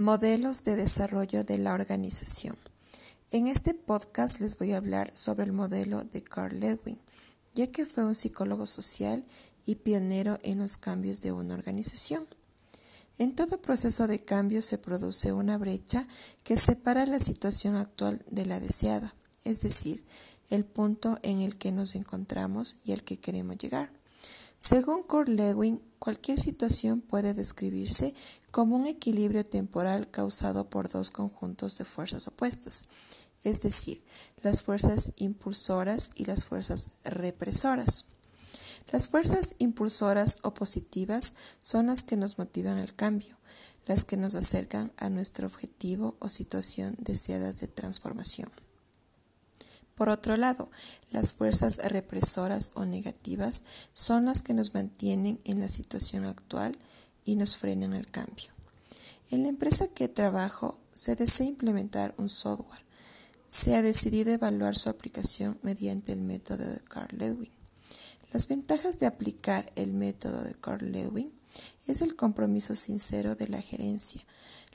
Modelos de desarrollo de la organización. En este podcast les voy a hablar sobre el modelo de Carl Lewin, ya que fue un psicólogo social y pionero en los cambios de una organización. En todo proceso de cambio se produce una brecha que separa la situación actual de la deseada, es decir, el punto en el que nos encontramos y al que queremos llegar. Según Carl Lewin, cualquier situación puede describirse como un equilibrio temporal causado por dos conjuntos de fuerzas opuestas, es decir, las fuerzas impulsoras y las fuerzas represoras. Las fuerzas impulsoras o positivas son las que nos motivan al cambio, las que nos acercan a nuestro objetivo o situación deseadas de transformación. Por otro lado, las fuerzas represoras o negativas son las que nos mantienen en la situación actual y nos frenan el cambio. En la empresa que trabajo se desea implementar un software. Se ha decidido evaluar su aplicación mediante el método de Carl Lewin. Las ventajas de aplicar el método de Carl Lewin es el compromiso sincero de la gerencia.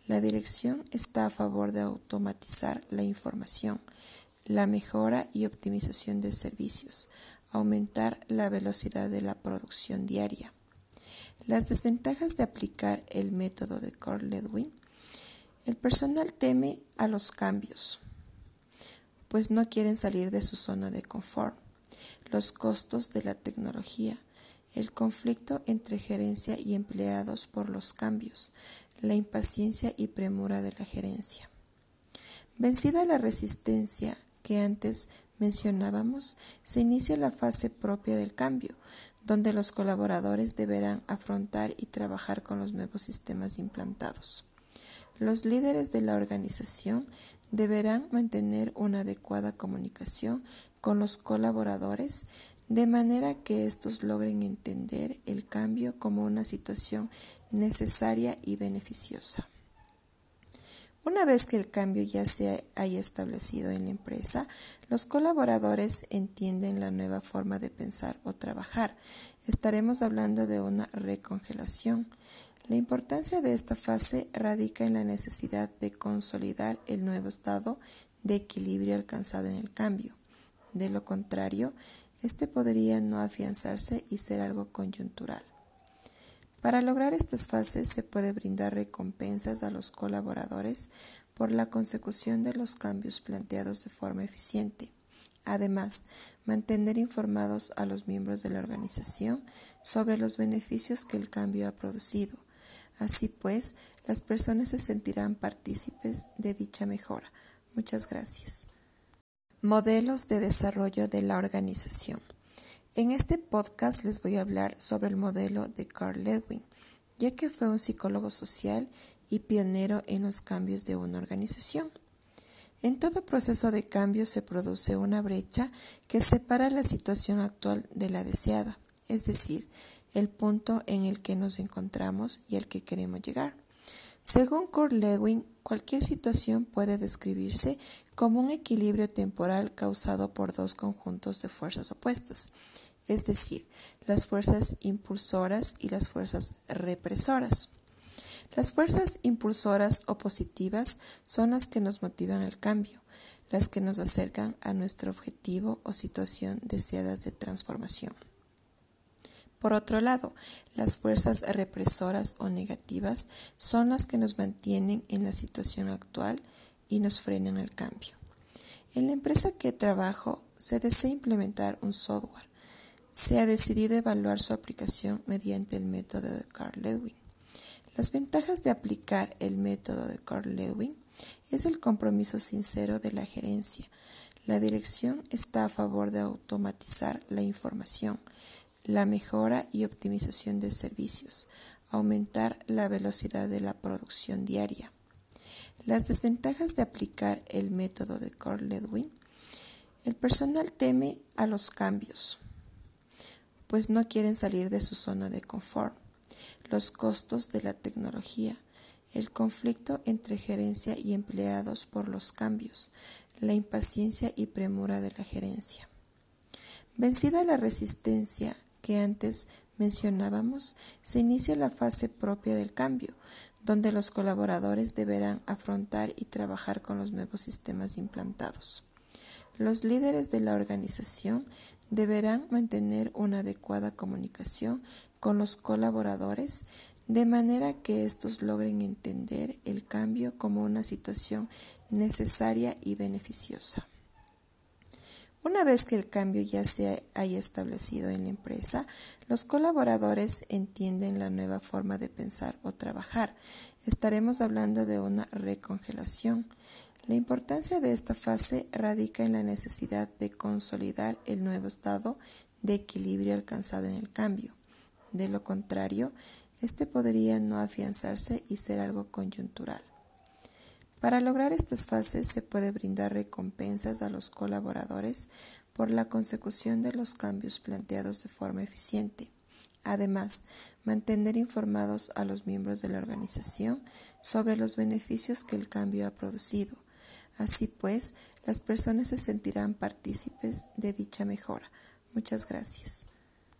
La dirección está a favor de automatizar la información, la mejora y optimización de servicios, aumentar la velocidad de la producción diaria. Las desventajas de aplicar el método de Carl Lewin. El personal teme a los cambios, pues no quieren salir de su zona de confort. Los costos de la tecnología, el conflicto entre gerencia y empleados por los cambios, la impaciencia y premura de la gerencia. Vencida la resistencia que antes mencionábamos, se inicia la fase propia del cambio, donde los colaboradores deberán afrontar y trabajar con los nuevos sistemas implantados. Los líderes de la organización deberán mantener una adecuada comunicación con los colaboradores de manera que estos logren entender el cambio como una situación necesaria y beneficiosa. Una vez que el cambio ya se haya establecido en la empresa, los colaboradores entienden la nueva forma de pensar o trabajar. Estaremos hablando de una recongelación. La importancia de esta fase radica en la necesidad de consolidar el nuevo estado de equilibrio alcanzado en el cambio. De lo contrario, este podría no afianzarse y ser algo coyuntural. Para lograr estas fases se puede brindar recompensas a los colaboradores por la consecución de los cambios planteados de forma eficiente. Además, mantener informados a los miembros de la organización sobre los beneficios que el cambio ha producido. Así pues, las personas se sentirán partícipes de dicha mejora. Muchas gracias. Modelos de desarrollo de la organización. En este podcast les voy a hablar sobre el modelo de Carl Lewin, ya que fue un psicólogo social y pionero en los cambios de una organización. En todo proceso de cambio se produce una brecha que separa la situación actual de la deseada, es decir, el punto en el que nos encontramos y al que queremos llegar. Según Carl Lewin, cualquier situación puede describirse como un equilibrio temporal causado por dos conjuntos de fuerzas opuestas, es decir, las fuerzas impulsoras y las fuerzas represoras. Las fuerzas impulsoras o positivas son las que nos motivan al cambio, las que nos acercan a nuestro objetivo o situación deseadas de transformación. Por otro lado, las fuerzas represoras o negativas son las que nos mantienen en la situación actual y nos frenan el cambio. En la empresa que trabajo se desea implementar un software se ha decidido evaluar su aplicación mediante el método de Carl Lewin. Las ventajas de aplicar el método de Carl Lewin es el compromiso sincero de la gerencia. La dirección está a favor de automatizar la información, la mejora y optimización de servicios, aumentar la velocidad de la producción diaria. Las desventajas de aplicar el método de Carl Lewin. El personal teme a los cambios pues no quieren salir de su zona de confort. Los costos de la tecnología, el conflicto entre gerencia y empleados por los cambios, la impaciencia y premura de la gerencia. Vencida la resistencia que antes mencionábamos, se inicia la fase propia del cambio, donde los colaboradores deberán afrontar y trabajar con los nuevos sistemas implantados. Los líderes de la organización deberán mantener una adecuada comunicación con los colaboradores de manera que estos logren entender el cambio como una situación necesaria y beneficiosa. Una vez que el cambio ya se haya establecido en la empresa, los colaboradores entienden la nueva forma de pensar o trabajar. Estaremos hablando de una recongelación. La importancia de esta fase radica en la necesidad de consolidar el nuevo estado de equilibrio alcanzado en el cambio. De lo contrario, este podría no afianzarse y ser algo coyuntural. Para lograr estas fases se puede brindar recompensas a los colaboradores por la consecución de los cambios planteados de forma eficiente. Además, mantener informados a los miembros de la organización sobre los beneficios que el cambio ha producido. Así pues, las personas se sentirán partícipes de dicha mejora. Muchas gracias.